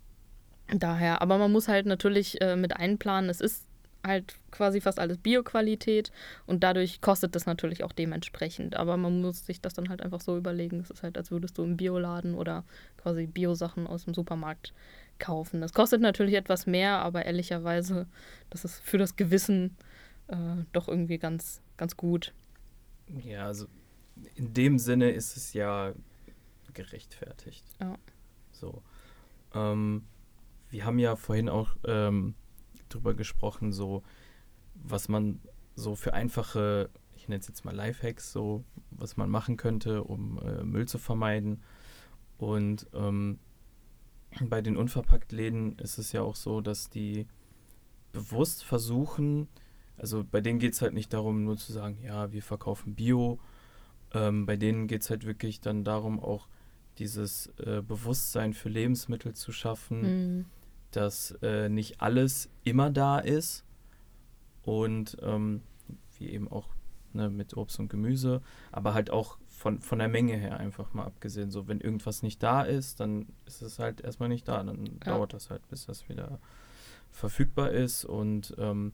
Speaker 2: daher, aber man muss halt natürlich äh, mit einplanen, es ist halt quasi fast alles Bioqualität und dadurch kostet das natürlich auch dementsprechend. Aber man muss sich das dann halt einfach so überlegen. Es ist halt, als würdest du im Bioladen oder quasi Biosachen aus dem Supermarkt kaufen. Das kostet natürlich etwas mehr, aber ehrlicherweise, das ist für das Gewissen äh, doch irgendwie ganz, ganz gut.
Speaker 1: Ja, also in dem Sinne ist es ja gerechtfertigt.
Speaker 2: Ja.
Speaker 1: So. Ähm, wir haben ja vorhin auch ähm, drüber gesprochen, so was man so für einfache, ich nenne es jetzt mal Lifehacks, so was man machen könnte, um äh, Müll zu vermeiden. Und ähm, bei den Unverpacktläden ist es ja auch so, dass die bewusst versuchen, also bei denen geht es halt nicht darum, nur zu sagen, ja, wir verkaufen Bio. Ähm, bei denen geht es halt wirklich dann darum, auch dieses äh, Bewusstsein für Lebensmittel zu schaffen,
Speaker 2: Hm.
Speaker 1: Dass äh, nicht alles immer da ist und ähm, wie eben auch ne, mit Obst und Gemüse, aber halt auch von, von der Menge her einfach mal abgesehen. So, wenn irgendwas nicht da ist, dann ist es halt erstmal nicht da. Dann
Speaker 2: Ja.
Speaker 1: dauert das halt, bis das wieder verfügbar ist und ähm,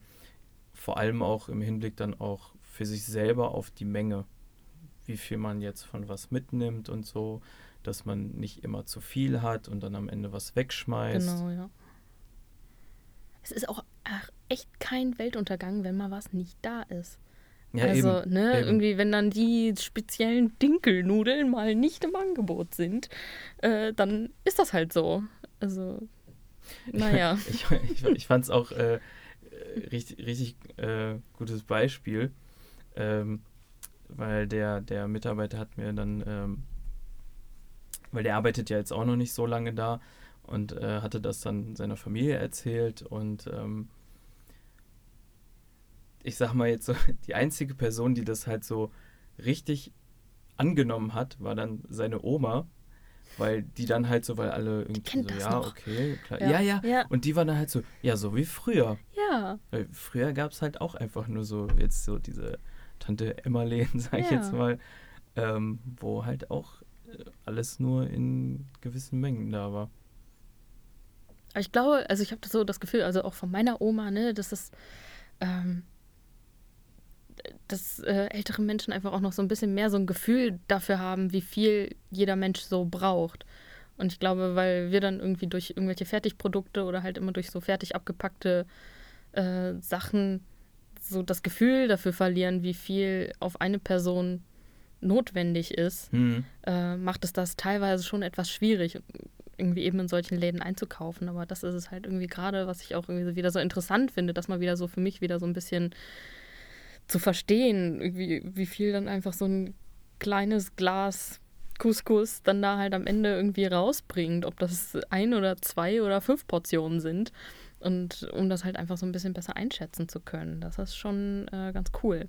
Speaker 1: vor allem auch im Hinblick dann auch für sich selber auf die Menge, wie viel man jetzt von was mitnimmt und so, dass man nicht immer zu viel hat und dann am Ende was wegschmeißt.
Speaker 2: Genau, ja. Es ist auch echt kein Weltuntergang, wenn mal was nicht da ist.
Speaker 1: Ja,
Speaker 2: also,
Speaker 1: eben.
Speaker 2: ne,
Speaker 1: eben.
Speaker 2: irgendwie, wenn dann die speziellen Dinkelnudeln mal nicht im Angebot sind, äh, dann ist das halt so. Also, naja.
Speaker 1: ich, ich, ich fand es auch äh, richtig, richtig äh, gutes Beispiel, ähm, weil der, der Mitarbeiter hat mir dann, ähm, weil der arbeitet ja jetzt auch noch nicht so lange da und äh, hatte das dann seiner Familie erzählt und ähm, ich sag mal jetzt so, die einzige Person, die das halt so richtig angenommen hat, war dann seine Oma, weil die dann halt so, weil alle irgendwie so, ja,
Speaker 2: noch.
Speaker 1: okay, klar.
Speaker 2: Ja.
Speaker 1: Ja, ja,
Speaker 2: Ja.
Speaker 1: Und die war dann halt so, ja, so wie früher.
Speaker 2: Ja,
Speaker 1: Weil früher gab es halt auch einfach nur so, jetzt so diese Tante Emmerleen, sag ich
Speaker 2: Ja.
Speaker 1: jetzt mal, ähm, wo halt auch äh, alles nur in gewissen Mengen da war.
Speaker 2: Aber ich glaube, also ich habe so das Gefühl, also auch von meiner Oma, ne, dass das, ähm, dass äh, ältere Menschen einfach auch noch so ein bisschen mehr so ein Gefühl dafür haben, wie viel jeder Mensch so braucht. Und ich glaube, weil wir dann irgendwie durch irgendwelche Fertigprodukte oder halt immer durch so fertig abgepackte äh, Sachen so das Gefühl dafür verlieren, wie viel auf eine Person notwendig ist,
Speaker 1: Hm.
Speaker 2: äh, macht es das teilweise schon etwas schwierig. Irgendwie eben in solchen Läden einzukaufen. Aber das ist es halt irgendwie gerade, was ich auch irgendwie wieder so interessant finde, dass man wieder so für mich wieder so ein bisschen zu verstehen, wie, wie viel dann einfach so ein kleines Glas Couscous dann da halt am Ende irgendwie rausbringt, ob das ein oder zwei oder fünf Portionen sind. Und um das halt einfach so ein bisschen besser einschätzen zu können. Das ist schon äh, ganz cool.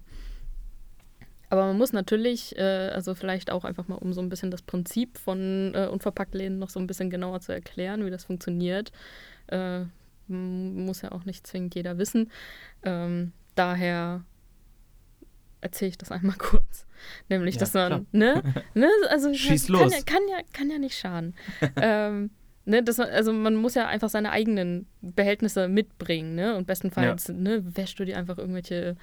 Speaker 2: Aber man muss natürlich, äh, also vielleicht auch einfach mal, um so ein bisschen das Prinzip von äh, Unverpacktläden noch so ein bisschen genauer zu erklären, wie das funktioniert. Äh, muss ja auch nicht zwingend jeder wissen. Ähm, daher erzähle ich das einmal kurz. Nämlich, ja, dass man, ne, ne, also
Speaker 1: Schieß
Speaker 2: kann,
Speaker 1: los.
Speaker 2: Ja, kann, ja, kann ja nicht schaden. ähm, ne, das, also man muss ja einfach seine eigenen Behältnisse mitbringen, ne? Und bestenfalls, ja. ne, wäschst du dir einfach irgendwelche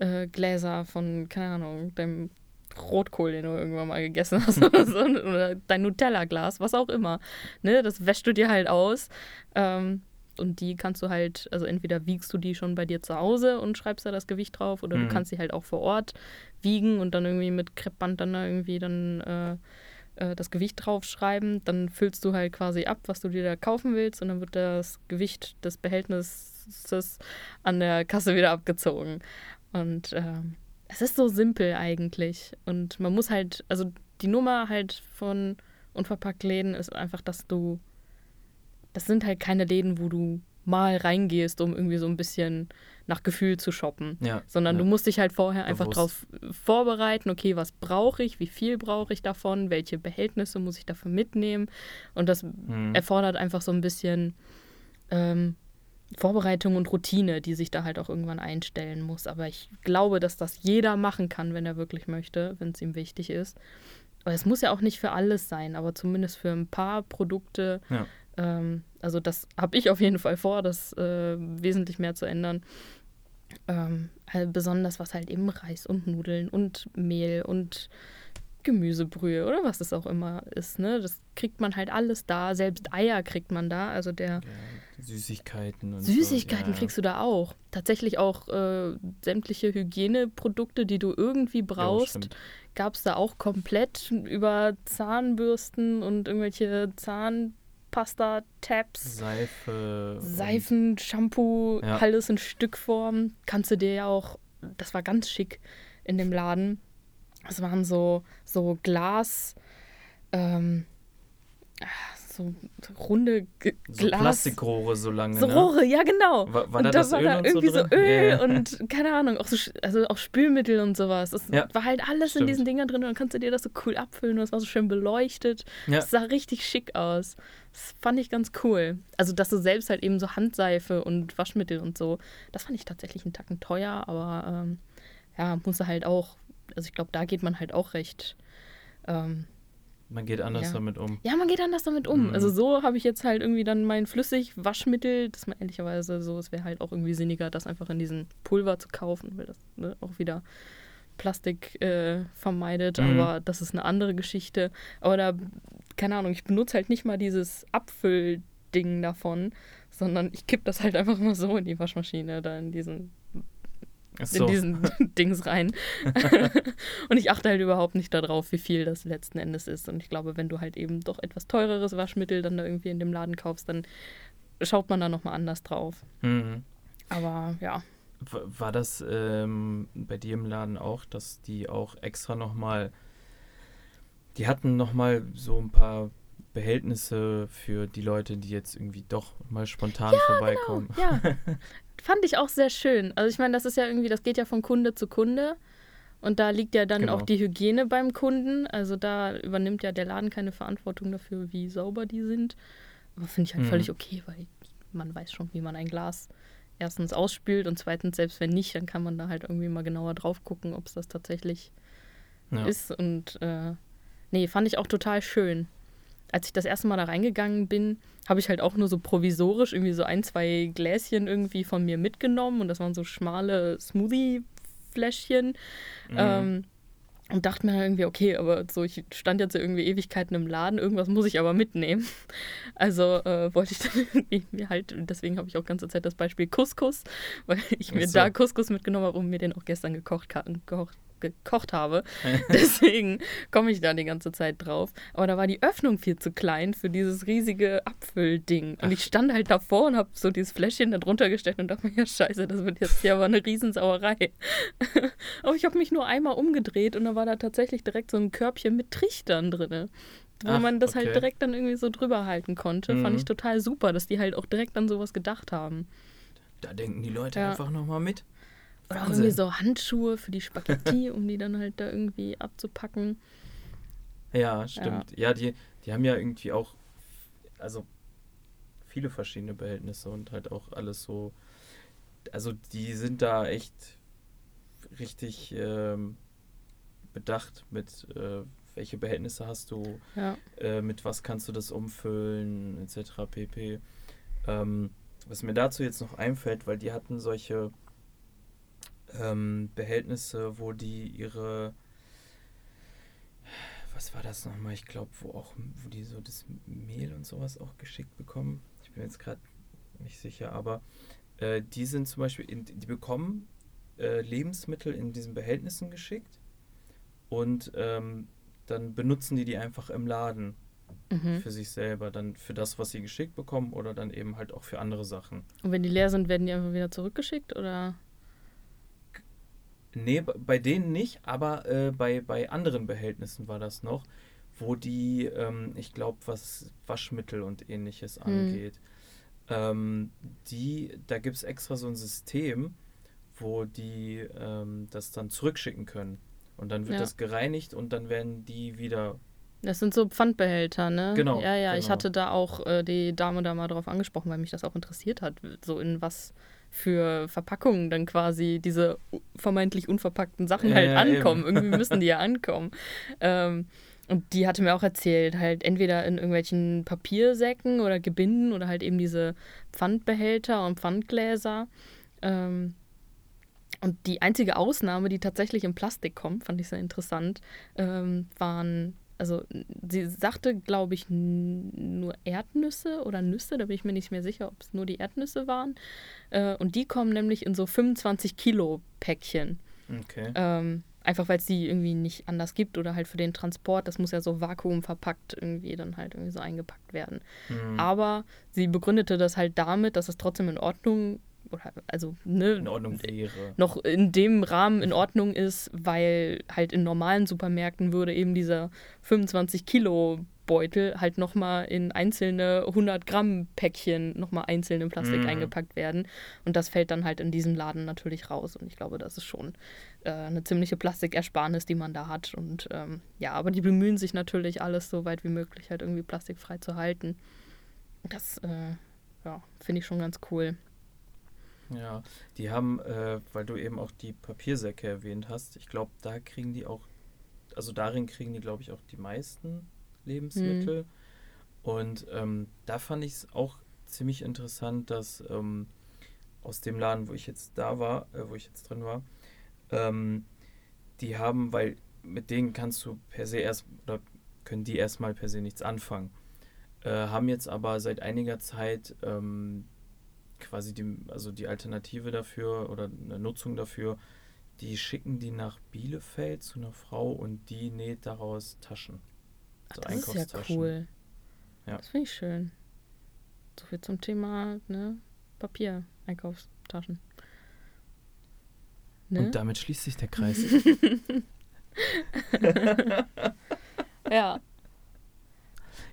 Speaker 2: äh, Gläser von, keine Ahnung, deinem Rotkohl, den du irgendwann mal gegessen hast oder so, oder dein Nutella-Glas, was auch immer. Ne, das wäschst du dir halt aus. Ähm, und die kannst du halt, also entweder wiegst du die schon bei dir zu Hause und schreibst da das Gewicht drauf oder mhm. du kannst sie halt auch vor Ort wiegen und dann irgendwie mit Kreppband dann irgendwie dann äh, äh, das Gewicht draufschreiben. Dann füllst du halt quasi ab, was du dir da kaufen willst und dann wird das Gewicht des Behältnisses an der Kasse wieder abgezogen. Und äh, es ist so simpel eigentlich. Und man muss halt, also die Nummer halt von unverpackt Läden ist einfach, dass du das sind halt keine Läden, wo du mal reingehst, um irgendwie so ein bisschen nach Gefühl zu shoppen. Ja, Sondern ja. du musst dich halt vorher einfach darauf vorbereiten, okay, was brauche ich, wie viel brauche ich davon, welche Behältnisse muss ich dafür mitnehmen. Und das mhm. erfordert einfach so ein bisschen ähm, Vorbereitung und Routine, die sich da halt auch irgendwann einstellen muss. Aber ich glaube, dass das jeder machen kann, wenn er wirklich möchte, wenn es ihm wichtig ist. Aber es muss ja auch nicht für alles sein, aber zumindest für ein paar Produkte ja. Ähm, also das habe ich auf jeden Fall vor, das äh, wesentlich mehr zu ändern. Ähm, halt besonders was halt eben Reis und Nudeln und Mehl und Gemüsebrühe oder was es auch immer ist. Ne? Das kriegt man halt alles da. Selbst Eier kriegt man da. Also der ja,
Speaker 1: Süßigkeiten. Und
Speaker 2: Süßigkeiten
Speaker 1: so, ja.
Speaker 2: kriegst du da auch. Tatsächlich auch äh, sämtliche Hygieneprodukte, die du irgendwie brauchst, ja, gab es da auch komplett über Zahnbürsten und irgendwelche Zahn Pasta, Tabs,
Speaker 1: Seife,
Speaker 2: Seifen, Shampoo, alles in Stückform. Kannst du dir ja auch, das war ganz schick in dem Laden. Es waren so, so Glas, ähm, so runde G so Glas.
Speaker 1: Plastikrohre so lange.
Speaker 2: So
Speaker 1: ne?
Speaker 2: Rohre, ja genau.
Speaker 1: War, war und da, da war da irgendwie so,
Speaker 2: so Öl yeah. und keine Ahnung, auch so, also auch Spülmittel und sowas. Das ja. war halt alles Stimmt. in diesen Dingern drin und dann kannst du dir das so cool abfüllen und es war so schön beleuchtet. Ja. Das sah richtig schick aus. Das fand ich ganz cool. Also, dass du selbst halt eben so Handseife und Waschmittel und so, das fand ich tatsächlich einen Tacken teuer, aber ähm, ja, muss halt auch, also ich glaube, da geht man halt auch recht. Ähm,
Speaker 1: man geht anders
Speaker 2: ja.
Speaker 1: damit um.
Speaker 2: Ja, man geht anders damit um. Mhm. Also so habe ich jetzt halt irgendwie dann mein Flüssigwaschmittel, das man ehrlicherweise so, es wäre halt auch irgendwie sinniger, das einfach in diesen Pulver zu kaufen, weil das ne, auch wieder Plastik äh, vermeidet, mhm. aber das ist eine andere Geschichte. Aber da, keine Ahnung, ich benutze halt nicht mal dieses Abfüllding davon, sondern ich kipp das halt einfach mal so in die Waschmaschine, da in diesen so. in diesen Dings rein. und ich achte halt überhaupt nicht darauf, wie viel das letzten Endes ist. Und ich glaube, wenn du halt eben doch etwas teureres Waschmittel dann da irgendwie in dem Laden kaufst, dann schaut man da nochmal anders drauf. Mhm. Aber ja.
Speaker 1: War das ähm, bei dir im Laden auch, dass die auch extra nochmal, die hatten nochmal so ein paar Behältnisse für die Leute, die jetzt irgendwie doch mal spontan
Speaker 2: ja,
Speaker 1: vorbeikommen.
Speaker 2: Genau, ja, fand ich auch sehr schön. Also ich meine, das ist ja irgendwie, das geht ja von Kunde zu Kunde. Und da liegt ja dann genau. auch die Hygiene beim Kunden. Also da übernimmt ja der Laden keine Verantwortung dafür, wie sauber die sind. Aber finde ich halt mhm. völlig okay, weil man weiß schon, wie man ein Glas erstens ausspült und zweitens, selbst wenn nicht, dann kann man da halt irgendwie mal genauer drauf gucken, ob es das tatsächlich ja. ist. Und äh, nee, fand ich auch total schön als ich das erste Mal da reingegangen bin, habe ich halt auch nur so provisorisch irgendwie so ein, zwei Gläschen irgendwie von mir mitgenommen und das waren so schmale Smoothie-Fläschchen. Mhm. Ähm, und dachte mir irgendwie, okay, aber so, ich stand jetzt irgendwie Ewigkeiten im Laden, irgendwas muss ich aber mitnehmen. Also äh, wollte ich dann irgendwie halt, deswegen habe ich auch ganze Zeit das Beispiel Couscous, weil ich mir so. da Couscous mitgenommen habe und mir den auch gestern gekocht, gekocht gekocht habe. Deswegen komme ich da die ganze Zeit drauf. Aber da war die Öffnung viel zu klein für dieses riesige Apfelding. Und ich stand halt davor und habe so dieses Fläschchen da drunter gestellt und dachte mir, ja scheiße, das wird jetzt hier aber eine Riesensauerei. aber ich habe mich nur einmal umgedreht und da war da tatsächlich direkt so ein Körbchen mit Trichtern drin wo Ach, man das halt okay. halt direkt dann irgendwie so drüber halten konnte. Mhm. Fand ich total super, dass die halt auch direkt an sowas gedacht haben.
Speaker 1: Da denken die Leute ja. einfach nochmal mit.
Speaker 2: Oder auch irgendwie so Handschuhe für die Spaghetti, um die dann halt da irgendwie abzupacken.
Speaker 1: Ja, stimmt. Ja, ja die, die haben ja irgendwie auch, also viele verschiedene Behältnisse und halt auch alles so. Also die sind da echt richtig ähm, bedacht mit, äh, welche Behältnisse hast du, ja. äh, mit was kannst du das umfüllen, etc. pp. Ähm, was mir dazu jetzt noch einfällt, weil die hatten solche ähm, Behältnisse, wo die ihre was war das nochmal? Ich glaube, wo auch, wo die so das Mehl und sowas auch geschickt bekommen. Ich bin jetzt gerade nicht sicher, aber äh, die sind zum Beispiel, in, die bekommen äh, Lebensmittel in diesen Behältnissen geschickt und ähm, dann benutzen die die einfach im Laden mhm. für sich selber, dann für das, was sie geschickt bekommen oder dann eben halt auch für andere Sachen.
Speaker 2: Und wenn die leer sind, werden die einfach wieder zurückgeschickt oder?
Speaker 1: Nee, bei denen nicht, aber äh, bei, bei anderen Behältnissen war das noch, wo die, ähm, ich glaube, was Waschmittel und ähnliches mhm. angeht. Ähm, die, da gibt es extra so ein System, wo die ähm, das dann zurückschicken können. Und dann wird ja. das gereinigt und dann werden die wieder
Speaker 2: das sind so Pfandbehälter, ne?
Speaker 1: Genau.
Speaker 2: Ja, ja,
Speaker 1: genau.
Speaker 2: ich hatte da auch äh, die Dame da mal drauf angesprochen, weil mich das auch interessiert hat, so in was für Verpackungen dann quasi diese vermeintlich unverpackten Sachen ja, halt ankommen. Eben. Irgendwie müssen die ja ankommen. Ähm, und die hatte mir auch erzählt, halt entweder in irgendwelchen Papiersäcken oder Gebinden oder halt eben diese Pfandbehälter und Pfandgläser. Ähm, und die einzige Ausnahme, die tatsächlich in Plastik kommt, fand ich sehr interessant, ähm, waren also sie sagte, glaube ich, nur Erdnüsse oder Nüsse, da bin ich mir nicht mehr sicher, ob es nur die Erdnüsse waren. Äh, und die kommen nämlich in so 25 Kilo Päckchen.
Speaker 1: Okay.
Speaker 2: Ähm, einfach weil es die irgendwie nicht anders gibt oder halt für den Transport, das muss ja so vakuumverpackt irgendwie dann halt irgendwie so eingepackt werden. Mhm. Aber sie begründete das halt damit, dass es trotzdem in Ordnung oder also ne,
Speaker 1: in Ordnung wäre.
Speaker 2: noch in dem Rahmen in Ordnung ist, weil halt in normalen Supermärkten würde eben dieser 25 Kilo Beutel halt nochmal in einzelne 100 Gramm Päckchen nochmal einzeln in Plastik mm. eingepackt werden. Und das fällt dann halt in diesem Laden natürlich raus. Und ich glaube, das ist schon äh, eine ziemliche Plastikersparnis, die man da hat. Und ähm, ja, aber die bemühen sich natürlich, alles so weit wie möglich halt irgendwie plastikfrei zu halten. Das, äh, ja, finde ich schon ganz cool.
Speaker 1: Ja, die haben, äh, weil du eben auch die Papiersäcke erwähnt hast, ich glaube, da kriegen die auch, also darin kriegen die, glaube ich, auch die meisten Lebensmittel. Mhm. Und ähm, da fand ich es auch ziemlich interessant, dass ähm, aus dem Laden, wo ich jetzt da war, äh, wo ich jetzt drin war, ähm, die haben, weil mit denen kannst du per se erst, oder können die erstmal per se nichts anfangen. Äh, haben jetzt aber seit einiger Zeit ähm, quasi die, also die Alternative dafür oder eine Nutzung dafür, die schicken die nach Bielefeld zu einer Frau und die näht daraus Taschen.
Speaker 2: Ach, so das ist ja cool. Ja. Das finde ich schön. So viel zum Thema ne? Papier, Einkaufstaschen.
Speaker 1: Ne? Und damit schließt sich der Kreis.
Speaker 2: ja.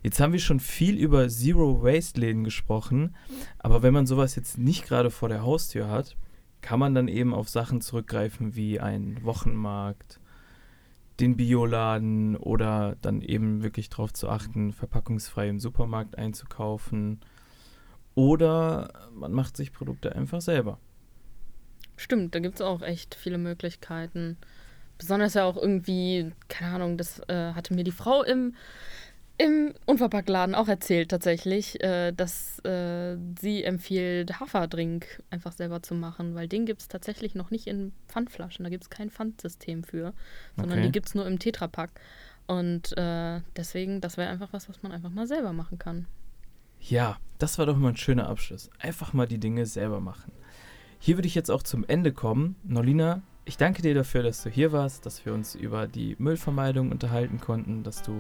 Speaker 1: Jetzt haben wir schon viel über Zero-Waste-Läden gesprochen, aber wenn man sowas jetzt nicht gerade vor der Haustür hat, kann man dann eben auf Sachen zurückgreifen wie ein Wochenmarkt, den Bioladen oder dann eben wirklich darauf zu achten, verpackungsfrei im Supermarkt einzukaufen. Oder man macht sich Produkte einfach selber.
Speaker 2: Stimmt, da gibt es auch echt viele Möglichkeiten. Besonders ja auch irgendwie, keine Ahnung, das äh, hatte mir die Frau im im Unverpacktladen auch erzählt tatsächlich, äh, dass äh, sie empfiehlt, Haferdrink einfach selber zu machen, weil den gibt es tatsächlich noch nicht in Pfandflaschen. Da gibt es kein Pfandsystem für, sondern okay. die gibt es nur im Tetrapack. Und äh, deswegen, das wäre einfach was, was man einfach mal selber machen kann.
Speaker 1: Ja, das war doch mal ein schöner Abschluss. Einfach mal die Dinge selber machen. Hier würde ich jetzt auch zum Ende kommen. Nolina, ich danke dir dafür, dass du hier warst, dass wir uns über die Müllvermeidung unterhalten konnten, dass du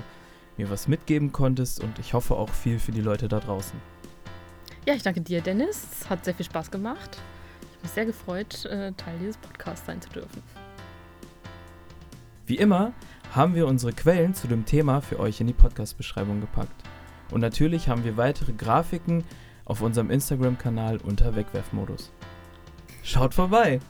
Speaker 1: mir was mitgeben konntest und ich hoffe auch viel für die Leute da draußen.
Speaker 2: Ja, ich danke dir, Dennis. Es hat sehr viel Spaß gemacht. Ich habe mich sehr gefreut, äh, Teil dieses Podcasts sein zu dürfen.
Speaker 1: Wie immer haben wir unsere Quellen zu dem Thema für euch in die Podcast-Beschreibung gepackt. Und natürlich haben wir weitere Grafiken auf unserem Instagram-Kanal unter Wegwerfmodus. Schaut vorbei!